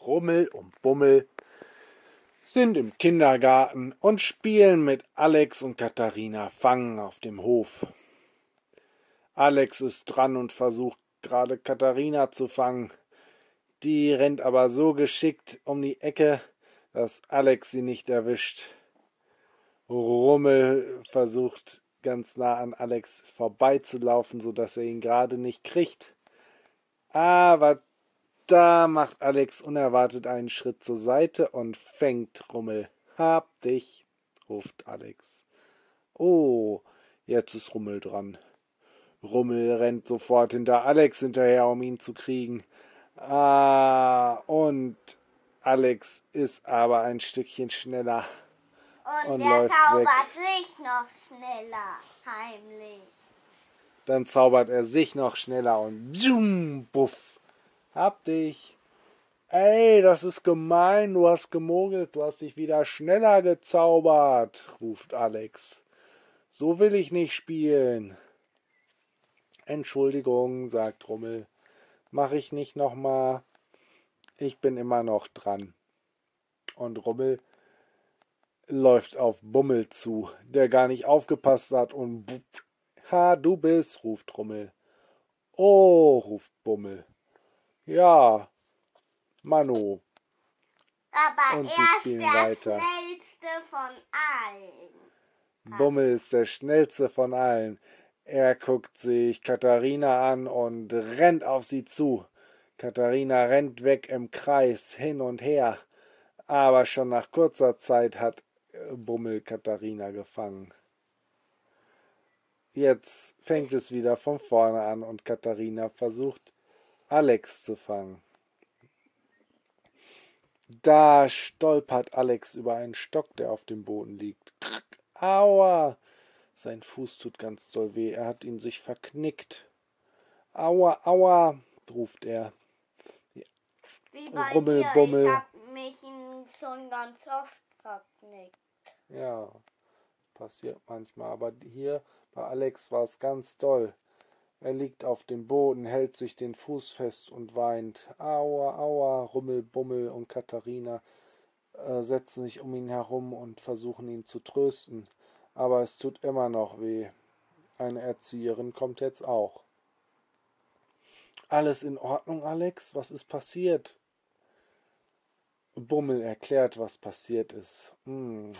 Rummel und Bummel sind im Kindergarten und spielen mit Alex und Katharina Fangen auf dem Hof. Alex ist dran und versucht gerade Katharina zu fangen. Die rennt aber so geschickt um die Ecke, dass Alex sie nicht erwischt. Rummel versucht ganz nah an Alex vorbeizulaufen, so dass er ihn gerade nicht kriegt. Aber da macht Alex unerwartet einen Schritt zur Seite und fängt Rummel. Hab dich, ruft Alex. Oh, jetzt ist Rummel dran. Rummel rennt sofort hinter Alex hinterher, um ihn zu kriegen. Ah, und Alex ist aber ein Stückchen schneller. Und, Und läuft zaubert weg. sich noch schneller, heimlich. Dann zaubert er sich noch schneller und zoom, buff. Hab dich. Ey, das ist gemein, du hast gemogelt, du hast dich wieder schneller gezaubert, ruft Alex. So will ich nicht spielen. Entschuldigung, sagt Rummel. Mach ich nicht nochmal. Ich bin immer noch dran. Und Rummel läuft auf Bummel zu, der gar nicht aufgepasst hat und Ha, du bist, ruft Rummel. Oh, ruft Bummel. Ja, Manu. Aber Und sie er ist spielen der weiter. schnellste von allen. Bummel ist der schnellste von allen. Er guckt sich Katharina an und rennt auf sie zu. Katharina rennt weg im Kreis hin und her. Aber schon nach kurzer Zeit hat äh, Bummel Katharina gefangen. Jetzt fängt es wieder von vorne an und Katharina versucht, Alex zu fangen. Da stolpert Alex über einen Stock, der auf dem Boden liegt. Aua! Sein Fuß tut ganz doll weh. Er hat ihn sich verknickt. Aua, aua! ruft er. Wie bei Rummel, mir. Bummel. Ich hab mich schon ganz oft verknickt. Ja, passiert manchmal. Aber hier bei Alex war es ganz doll. Er liegt auf dem Boden, hält sich den Fuß fest und weint. Aua, aua, Rummel, Bummel und Katharina äh, setzen sich um ihn herum und versuchen ihn zu trösten. Aber es tut immer noch weh. Eine Erzieherin kommt jetzt auch. Alles in Ordnung, Alex? Was ist passiert? Bummel erklärt, was passiert ist. Hm.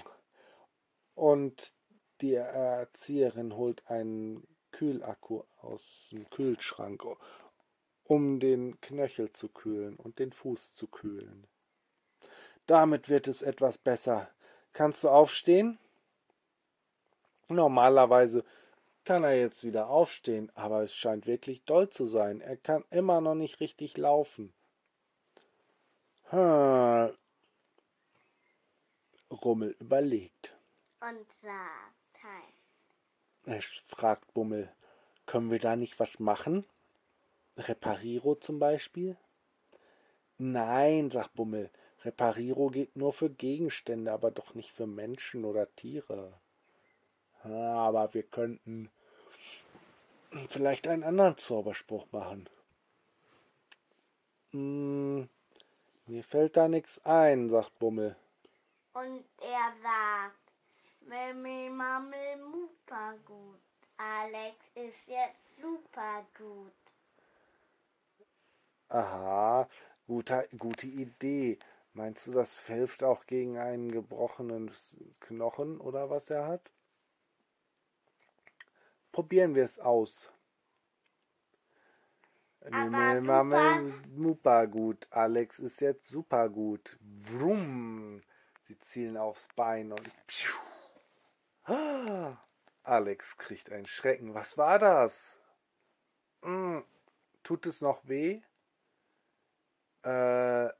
Und die Erzieherin holt einen Kühlakku aus dem Kühlschrank, um den Knöchel zu kühlen und den Fuß zu kühlen. Damit wird es etwas besser. Kannst du aufstehen? Normalerweise kann er jetzt wieder aufstehen, aber es scheint wirklich doll zu sein. Er kann immer noch nicht richtig laufen. Hm. Rummel überlegt. Und sagt, hi. Er fragt Bummel, können wir da nicht was machen? Repariro zum Beispiel? Nein, sagt Bummel, Repariro geht nur für Gegenstände, aber doch nicht für Menschen oder Tiere. Aber wir könnten vielleicht einen anderen Zauberspruch machen. Hm, mir fällt da nichts ein, sagt Bummel. Und er sagt, Mimi, Mammel, super gut. Alex ist jetzt super gut. Aha, gute, gute Idee. Meinst du, das hilft auch gegen einen gebrochenen Knochen oder was er hat? Probieren wir es aus. Mimel, Mammel, super gut. Alex ist jetzt super gut. Wrumm. Sie zielen aufs Bein und. Pschuh. Ah, Alex kriegt einen Schrecken. Was war das? Hm, tut es noch weh? Äh,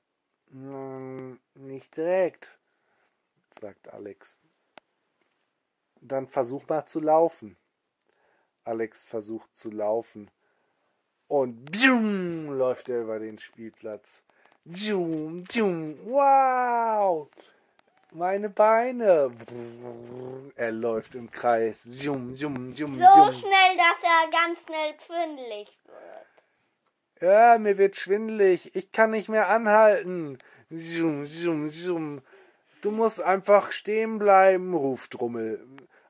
mm, nicht direkt, sagt Alex. Dann versuch mal zu laufen. Alex versucht zu laufen. Und bjum, läuft er über den Spielplatz. Bjum, bjum, wow! Meine Beine. Er läuft im Kreis. Bjum, bjum, bjum, So schnell, dass er ganz schnell schwindelig wird. Ja, mir wird schwindelig. Ich kann nicht mehr anhalten. Zoom, zoom, zoom. Du musst einfach stehen bleiben, ruft Rummel.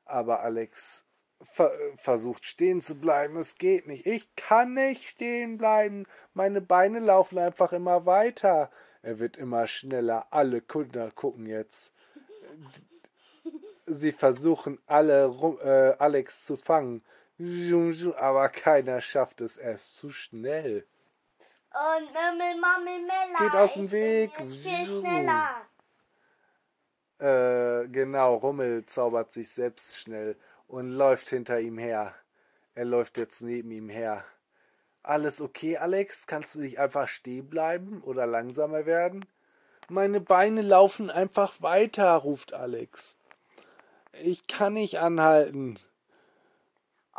Aber Alex ver versucht stehen zu bleiben. Es geht nicht. Ich kann nicht stehen bleiben. Meine Beine laufen einfach immer weiter. Er wird immer schneller. Alle Kunden gucken jetzt. Sie versuchen alle äh, Alex zu fangen. Aber keiner schafft es. Er ist zu schnell. Und Mimmel, Mammel, Mella. Geht aus dem Weg. Viel schneller. Äh, genau, Rummel zaubert sich selbst schnell und läuft hinter ihm her. Er läuft jetzt neben ihm her. Alles okay, Alex? Kannst du nicht einfach stehen bleiben oder langsamer werden? Meine Beine laufen einfach weiter, ruft Alex. Ich kann nicht anhalten.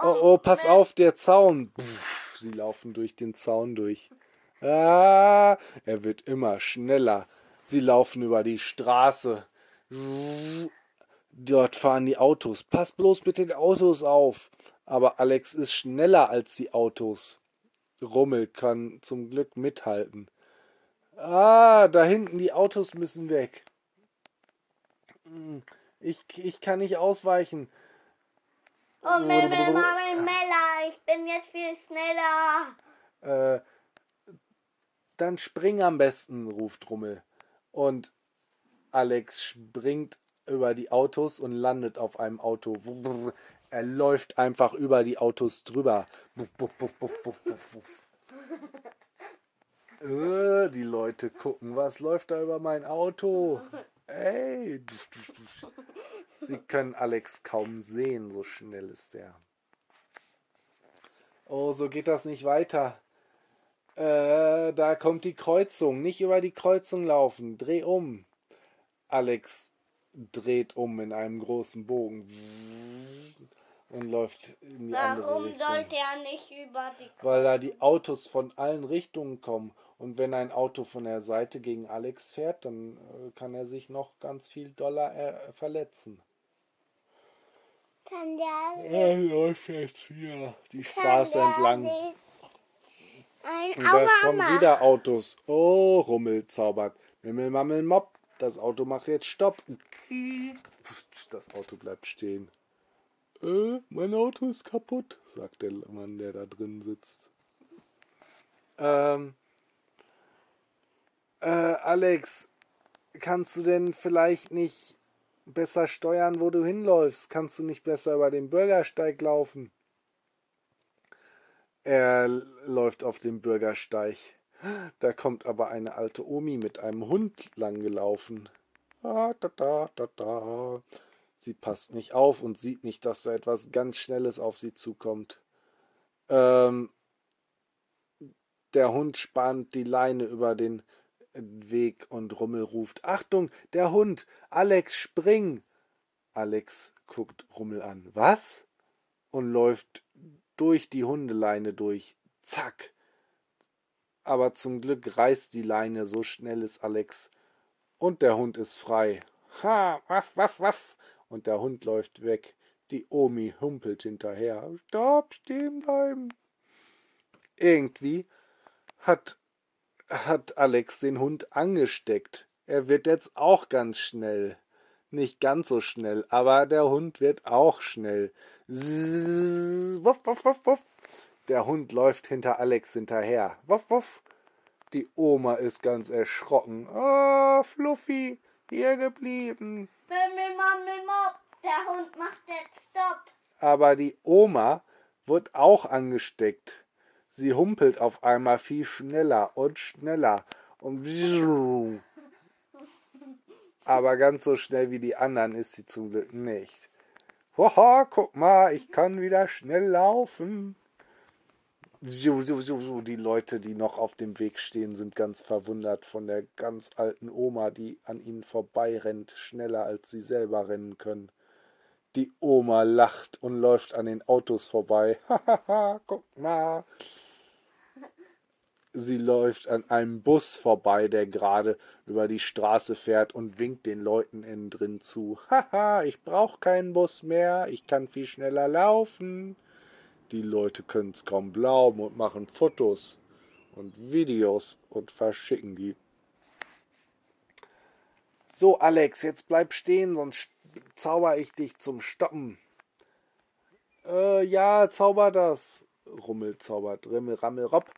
Oh, oh, pass auf, der Zaun. Puff, sie laufen durch den Zaun durch. Ah, er wird immer schneller. Sie laufen über die Straße. Dort fahren die Autos. Pass bloß mit den Autos auf. Aber Alex ist schneller als die Autos. Rummel kann zum Glück mithalten. Ah, da hinten die Autos müssen weg. Ich, ich kann nicht ausweichen. Oh, Mimmel, Mammel, Mella. Ich bin jetzt viel schneller. Äh, dann spring am besten, ruft Rummel. Und Alex springt über die Autos und landet auf einem Auto. Er läuft einfach über die Autos drüber. Äh, die Leute gucken, was läuft da über mein Auto? Ey. Sie können Alex kaum sehen, so schnell ist der. Oh, so geht das nicht weiter. Äh, da kommt die Kreuzung. Nicht über die Kreuzung laufen. Dreh um. Alex dreht um in einem großen Bogen und läuft in die andere Warum Richtung. sollte er nicht über die Weil da die Autos von allen Richtungen kommen. Und wenn ein Auto von der Seite gegen Alex fährt, dann äh, kann er sich noch ganz viel Dollar äh, verletzen. Kann der Er läuft jetzt hier die Straße entlang. Ein Und da kommen wieder Autos. Oh, Rummel zaubert. Mimmel, Mammel, Mopp. Das Auto macht jetzt Stopp. Das Auto bleibt stehen. Äh, mein Auto ist kaputt, sagt der Mann, der da drin sitzt. Ähm, äh, Alex, kannst du denn vielleicht nicht besser steuern, wo du hinläufst? Kannst du nicht besser über den Bürgersteig laufen? Er läuft auf dem Bürgersteig. Da kommt aber eine alte Omi mit einem Hund langgelaufen. Ah, da, da, da, da. Sie passt nicht auf und sieht nicht, dass da etwas ganz Schnelles auf sie zukommt. Ähm, der Hund spannt die Leine über den Weg und Rummel ruft: Achtung, der Hund! Alex, spring! Alex guckt Rummel an. Was? Und läuft durch die Hundeleine durch. Zack! Aber zum Glück reißt die Leine, so schnell ist Alex. Und der Hund ist frei. Ha, waff, waff, waff. Und der Hund läuft weg. Die Omi humpelt hinterher. Stopp, stehen bleiben. Irgendwie hat, hat Alex den Hund angesteckt. Er wird jetzt auch ganz schnell. Nicht ganz so schnell, aber der Hund wird auch schnell. Zzz, wuff, wuff, wuff, wuff. Der Hund läuft hinter Alex hinterher. Wuff, wuff. Die Oma ist ganz erschrocken. Ah, Fluffy, hier geblieben. Mimmel, Mammel, Mopp. Der Hund macht jetzt Stopp. Aber die Oma wird auch angesteckt. Sie humpelt auf einmal viel schneller und schneller. Und aber ganz so schnell wie die anderen ist sie zum Glück nicht. Hoha, guck mal, ich kann wieder schnell laufen. Die Leute, die noch auf dem Weg stehen, sind ganz verwundert von der ganz alten Oma, die an ihnen vorbeirennt, schneller als sie selber rennen können. Die Oma lacht und läuft an den Autos vorbei. Hahaha, guck mal. Sie läuft an einem Bus vorbei, der gerade über die Straße fährt und winkt den Leuten innen drin zu. Haha, ich brauch keinen Bus mehr, ich kann viel schneller laufen. Die Leute können's kaum glauben und machen Fotos. und Videos und verschicken die. So, Alex, jetzt bleib stehen, sonst zauber ich dich zum Stoppen. Äh, ja, zauber das. Rummel zaubert, Rimmel, Rammel, Ropp.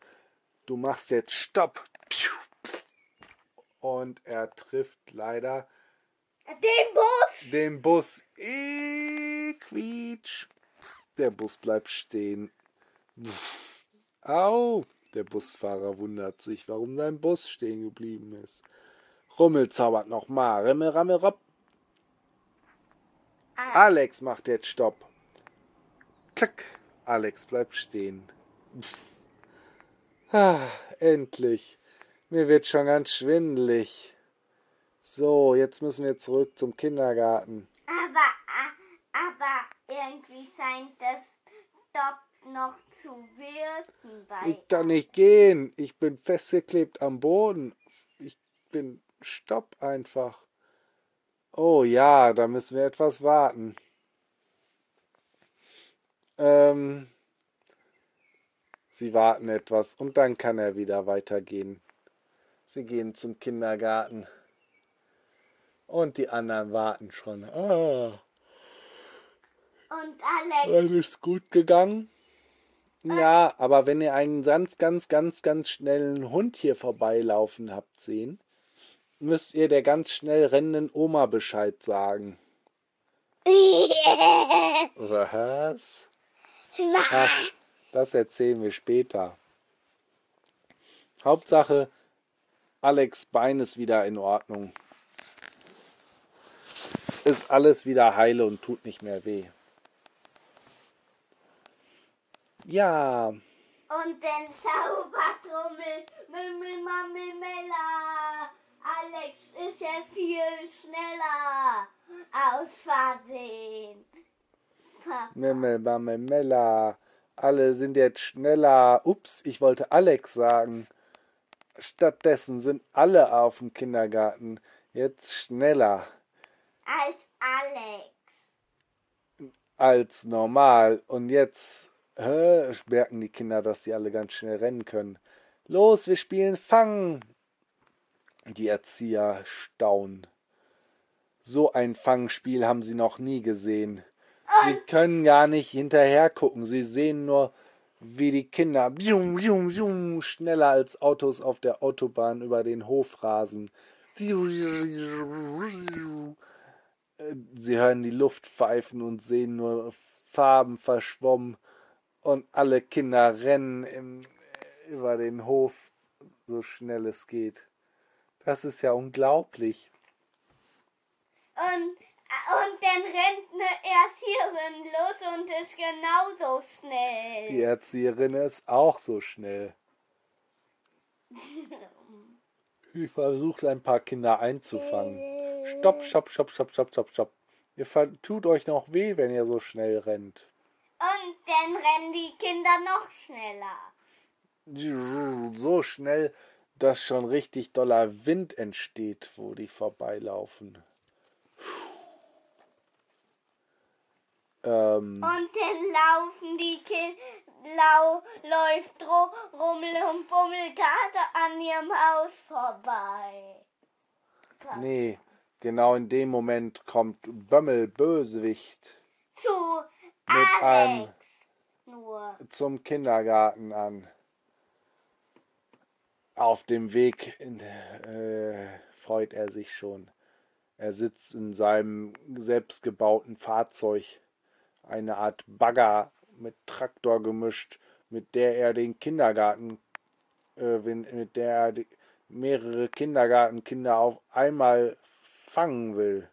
Du machst jetzt Stopp. Und er trifft leider Den Bus. den Bus. Äh, quietsch. Der Bus bleibt stehen. Au! Der Busfahrer wundert sich, warum sein Bus stehen geblieben ist. Rummel zaubert nochmal. Rimmel, Rammel, Ropp. Ah, Alex macht jetzt Stopp. Klack. Alex bleibt stehen. Ah, endlich. Mir wird schon ganz schwindelig. So, jetzt müssen wir zurück zum Kindergarten. Irgendwie scheint das Stopp noch zu wirken bei. Ich kann nicht gehen. Ich bin festgeklebt am Boden. Ich bin Stopp einfach. Oh ja, da müssen wir etwas warten. Ähm, sie warten etwas und dann kann er wieder weitergehen. Sie gehen zum Kindergarten. Und die anderen warten schon. Ah, Und Alex, alles gut gegangen? Ja, aber wenn ihr einen ganz, ganz, ganz, ganz schnellen Hund hier vorbeilaufen habt sehen, müsst ihr der ganz schnell rennenden Oma Bescheid sagen. Was? Ach, das erzählen wir später. Hauptsache, Alex Bein ist wieder in Ordnung. Ist alles wieder heile und tut nicht mehr weh. Ja, Und den Zaubertrommel, Mimmel, Mammel, Mella. Alex ist jetzt viel schneller. Aus Versehen. Mimmel, Mammel, Mella. Alle sind jetzt schneller. Ups, ich wollte Alex sagen. Stattdessen sind alle auf dem Kindergarten jetzt schneller Als Alex. als normal. Und jetzt hä, merken die Kinder, dass sie alle ganz schnell rennen können. Los, wir spielen Fang. Die Erzieher staunen. So ein Fangspiel haben sie noch nie gesehen. Sie können gar nicht hinterher gucken. Sie sehen nur, wie die Kinder bium, bium, bium, schneller als Autos auf der Autobahn über den Hof rasen. Sie hören die Luft pfeifen und sehen nur Farben verschwommen. Und alle Kinder rennen im, über den Hof, so schnell es geht. Das ist ja unglaublich. Und, und dann rennt eine Erzieherin los und ist genauso schnell. Die Erzieherin ist auch so schnell. Sie versucht ein paar Kinder einzufangen. Stopp, stopp, stopp, stopp, stopp, stopp, stopp. Ihr tut euch noch weh, wenn ihr so schnell rennt. Und dann rennen die Kinder noch schneller. So schnell, dass schon richtig doller Wind entsteht, wo die vorbeilaufen. Ähm, Und dann laufen die Kinder, lau, läuft Rummel und Bummel gerade an ihrem Haus vorbei. nee, genau in dem Moment kommt Bömmel Bösewicht Zu mit einem Alex nur. zum Kindergarten an. Auf dem Weg in, äh, freut er sich schon. Er sitzt in seinem selbstgebauten Fahrzeug, eine Art Bagger mit Traktor gemischt, mit der er den Kindergarten, äh, mit der er die, mehrere Kindergartenkinder auf einmal fangen will.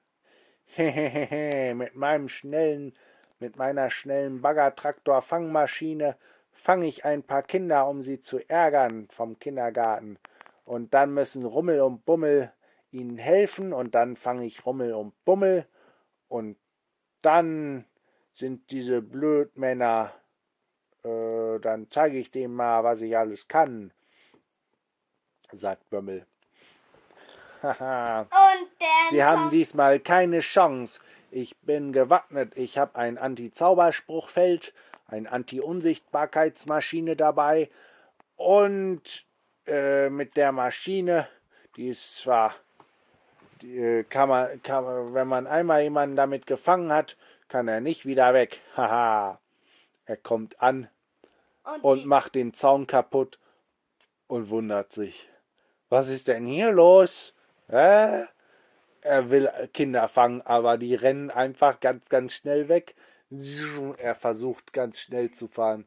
Hehehe, mit meinem schnellen, mit meiner schnellen Bagger-Traktor-Fangmaschine fange ich ein paar Kinder, um sie zu ärgern vom Kindergarten. Und dann müssen Rummel und Bummel ihnen helfen und dann fange ich Rummel und Bummel und dann sind diese Blödmänner, äh, dann zeige ich denen mal, was ich alles kann, sagt Bömmel. Haha. Sie haben diesmal keine Chance. Ich bin gewappnet. Ich habe ein Anti-Zauberspruchfeld, eine Anti-Unsichtbarkeitsmaschine dabei und äh, mit der Maschine, die ist zwar, die, äh, kann man, kann man, wenn man einmal jemanden damit gefangen hat, kann er nicht wieder weg. Haha. er kommt an Und, und macht den Zaun kaputt und wundert sich. Was ist denn hier los? Hä? Er will Kinder fangen, aber die rennen einfach ganz, ganz schnell weg. Er versucht ganz schnell zu fahren.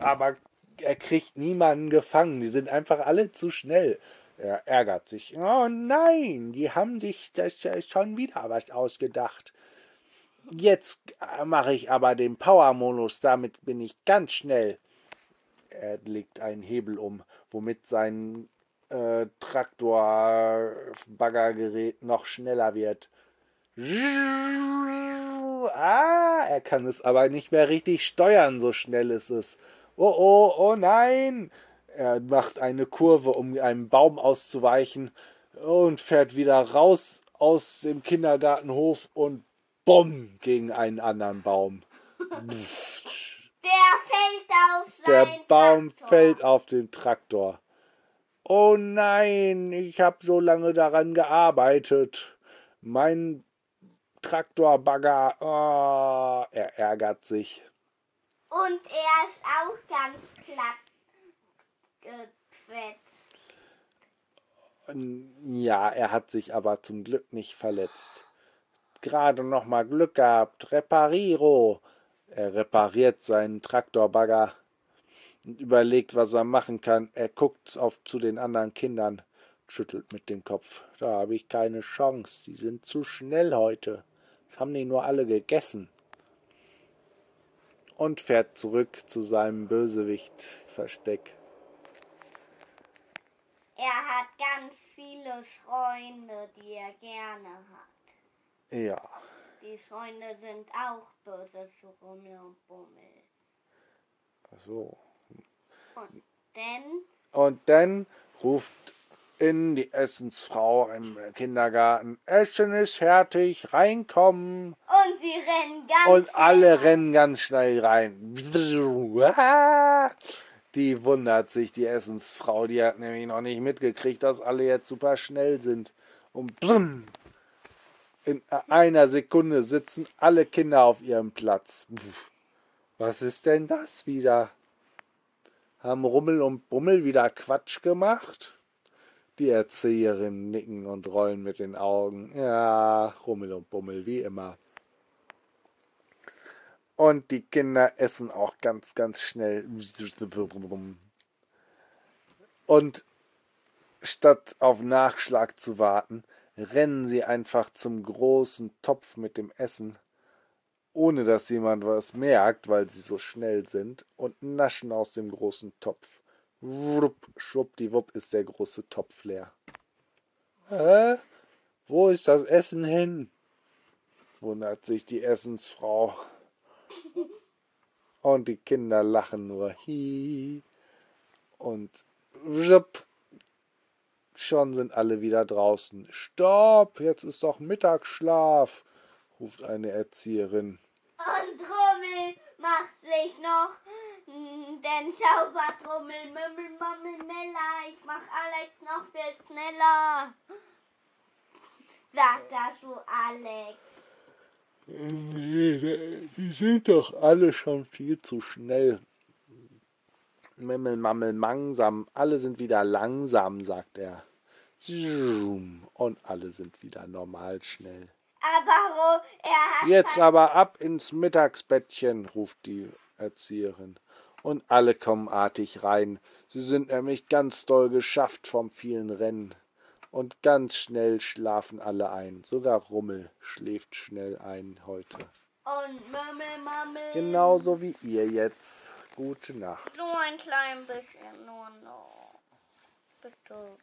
Aber er kriegt niemanden gefangen. Die sind einfach alle zu schnell. Er ärgert sich. Oh nein, die haben sich das schon wieder was ausgedacht. Jetzt mache ich aber den Power-Modus, damit bin ich ganz schnell. Er legt einen Hebel um, womit sein äh, Traktor-Baggergerät noch schneller wird. Ah, er kann es aber nicht mehr richtig steuern, so schnell ist es. Oh oh, oh nein! Er macht eine Kurve, um einem Baum auszuweichen und fährt wieder raus aus dem Kindergartenhof und bumm gegen einen anderen Baum. der fällt auf Der Baum Traktor. fällt auf den Traktor. Oh nein, ich habe so lange daran gearbeitet. Mein Traktorbagger, oh, er ärgert sich. Und er ist auch ganz platt gequetscht. Ja, er hat sich aber zum Glück nicht verletzt. Gerade noch mal Glück gehabt. Repariro. Er repariert seinen Traktorbagger und überlegt, was er machen kann. Er guckt auf zu den anderen Kindern, schüttelt mit dem Kopf. Da habe ich keine Chance. Die sind zu schnell heute. Das haben die nur alle gegessen. Und fährt zurück zu seinem Bösewicht-Versteck. Er hat ganz viele Freunde, die er gerne hat. Ja. Die Freunde sind auch böse zu Rummel und Bummel. Ach so. Und denn Und dann ruft in die Essensfrau im Kindergarten, Essen ist fertig, reinkommen. und sie rennen ganz Und schnell alle rennen ganz schnell rein. Die wundert sich, die Essensfrau, die hat nämlich noch nicht mitgekriegt, dass alle jetzt super schnell sind. Und brumm, in einer Sekunde sitzen alle Kinder auf ihrem Platz. Was ist denn das wieder? Haben Rummel und Bummel wieder Quatsch gemacht? Die Erzieherinnen nicken und rollen mit den Augen. Ja, Rummel und Bummel, wie immer. Und die Kinder essen auch ganz, ganz schnell. Und statt auf Nachschlag zu warten, rennen sie einfach zum großen Topf mit dem Essen, ohne dass jemand was merkt, weil sie so schnell sind, und naschen aus dem großen Topf. Wupp, schwuppdiwupp ist der große Topf leer. Hä? Wo ist das Essen hin? wundert sich die Essensfrau. Und die Kinder lachen nur. Hi. Und wupp, schon sind alle wieder draußen. Stopp, jetzt ist doch Mittagsschlaf, ruft eine Erzieherin. Und Rummel macht sich noch mm, den Zaubertrummel. Mümmel, Mummel, Mella. Ich mach Alex noch viel schneller. Sagt das zu Alex. Nee, die sind doch alle schon viel zu schnell. Mimmel, Mammel, Mangsam, alle sind wieder langsam, sagt er. Und alle sind wieder normal schnell. Aber er hat Jetzt halt- aber ab ins Mittagsbettchen, ruft die Erzieherin. Und alle kommen artig rein. Sie sind nämlich ganz doll geschafft vom vielen Rennen. Und ganz schnell schlafen alle ein. Sogar Rummel schläft schnell ein heute. Und Mümmel, Mummel. Genauso wie ihr jetzt. Gute Nacht. Nur ein klein bisschen, nur noch. Bitte.